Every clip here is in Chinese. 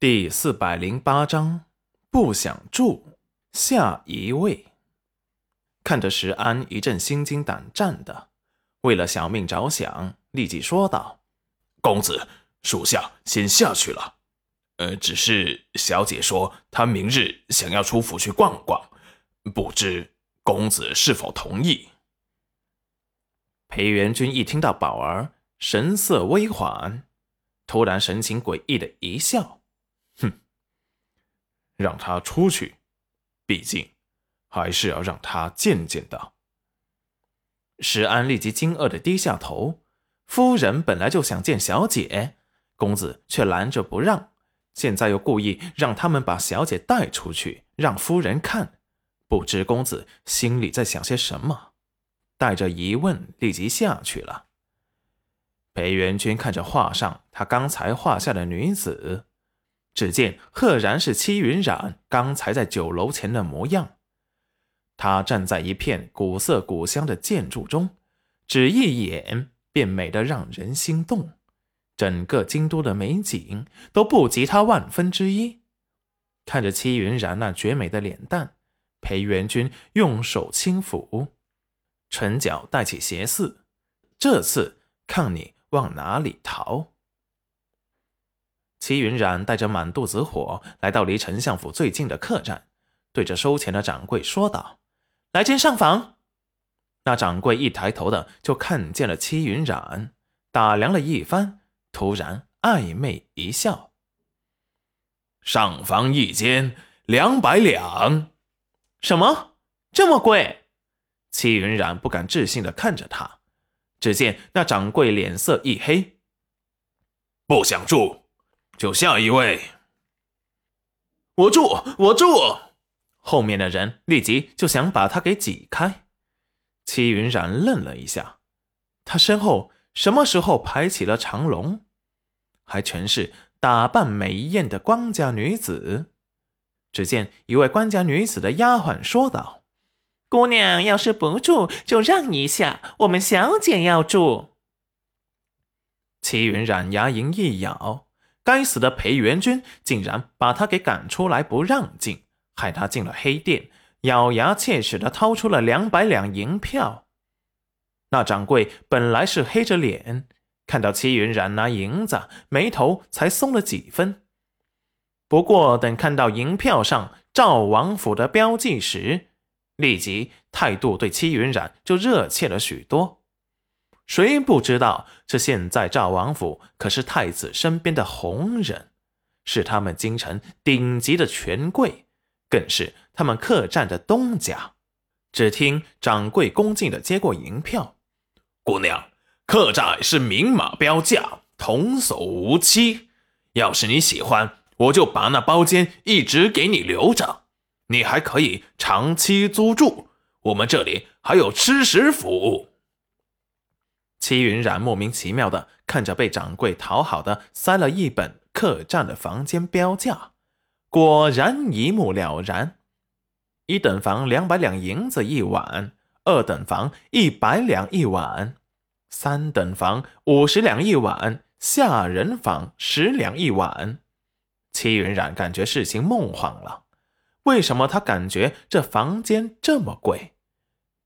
第四百零八章，不想住。下一位，看着石安一阵心惊胆战的，为了小命着想，立即说道：“公子，属下先下去了。呃，只是小姐说她明日想要出府去逛逛，不知公子是否同意？”裴元君一听到宝儿，神色微缓，突然神情诡异的一笑。让他出去，毕竟还是要让他见见的。石安立即惊愕的低下头。夫人本来就想见小姐，公子却拦着不让，现在又故意让他们把小姐带出去，让夫人看。不知公子心里在想些什么，带着疑问立即下去了。裴元君看着画上他刚才画下的女子。只见赫然是戚云染刚才在酒楼前的模样。他站在一片古色古香的建筑中，只一眼便美得让人心动。整个京都的美景都不及他万分之一。看着戚云染那绝美的脸蛋，裴元君用手轻抚，唇角带起邪肆。这次看你往哪里逃！齐云染带着满肚子火来到离丞相府最近的客栈，对着收钱的掌柜说道：“来间上房。”那掌柜一抬头的就看见了齐云染，打量了一番，突然暧昧一笑：“上房一间两百两，什么这么贵？”齐云染不敢置信的看着他，只见那掌柜脸色一黑：“不想住。”就下一位，我住，我住。后面的人立即就想把他给挤开。戚云染愣了一下，他身后什么时候排起了长龙？还全是打扮美艳的官家女子。只见一位官家女子的丫鬟说道：“姑娘要是不住，就让一下，我们小姐要住。”戚云染牙龈一咬。该死的裴元君竟然把他给赶出来，不让进，害他进了黑店，咬牙切齿的掏出了两百两银票。那掌柜本来是黑着脸，看到戚云染拿银子，眉头才松了几分。不过等看到银票上赵王府的标记时，立即态度对戚云染就热切了许多。谁不知道，这现在赵王府可是太子身边的红人，是他们京城顶级的权贵，更是他们客栈的东家。只听掌柜恭敬的接过银票：“姑娘，客栈是明码标价，童叟无欺。要是你喜欢，我就把那包间一直给你留着，你还可以长期租住。我们这里还有吃食服务。”戚云染莫名其妙的看着被掌柜讨好的塞了一本客栈的房间标价，果然一目了然：一等房两百两银子一晚，二等房一百两一晚，三等房五十两一晚，下人房十两一晚。戚云染感觉事情梦幻了，为什么他感觉这房间这么贵？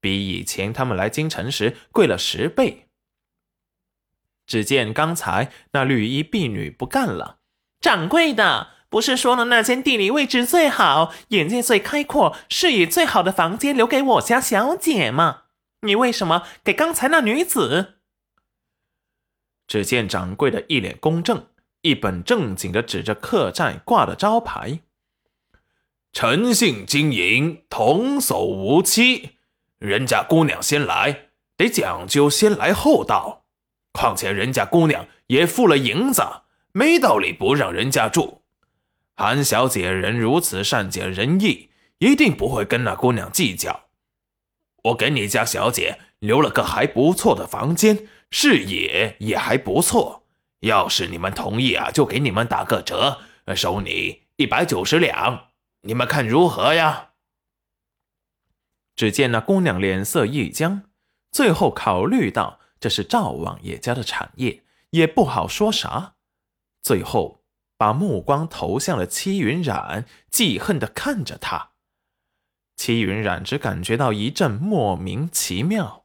比以前他们来京城时贵了十倍。只见刚才那绿衣婢女不干了，掌柜的不是说了那间地理位置最好，眼界最开阔，视野最好的房间留给我家小姐吗？你为什么给刚才那女子？只见掌柜的一脸公正，一本正经的指着客栈挂的招牌：“诚信经营，童叟无欺。人家姑娘先来，得讲究先来后到。”况且人家姑娘也付了银子，没道理不让人家住。韩小姐人如此善解人意，一定不会跟那姑娘计较。我给你家小姐留了个还不错的房间，视野也还不错。要是你们同意啊，就给你们打个折，收你一百九十两。你们看如何呀？只见那姑娘脸色一僵，最后考虑到。这是赵王爷家的产业，也不好说啥。最后把目光投向了戚云染，记恨的看着他。戚云染只感觉到一阵莫名其妙。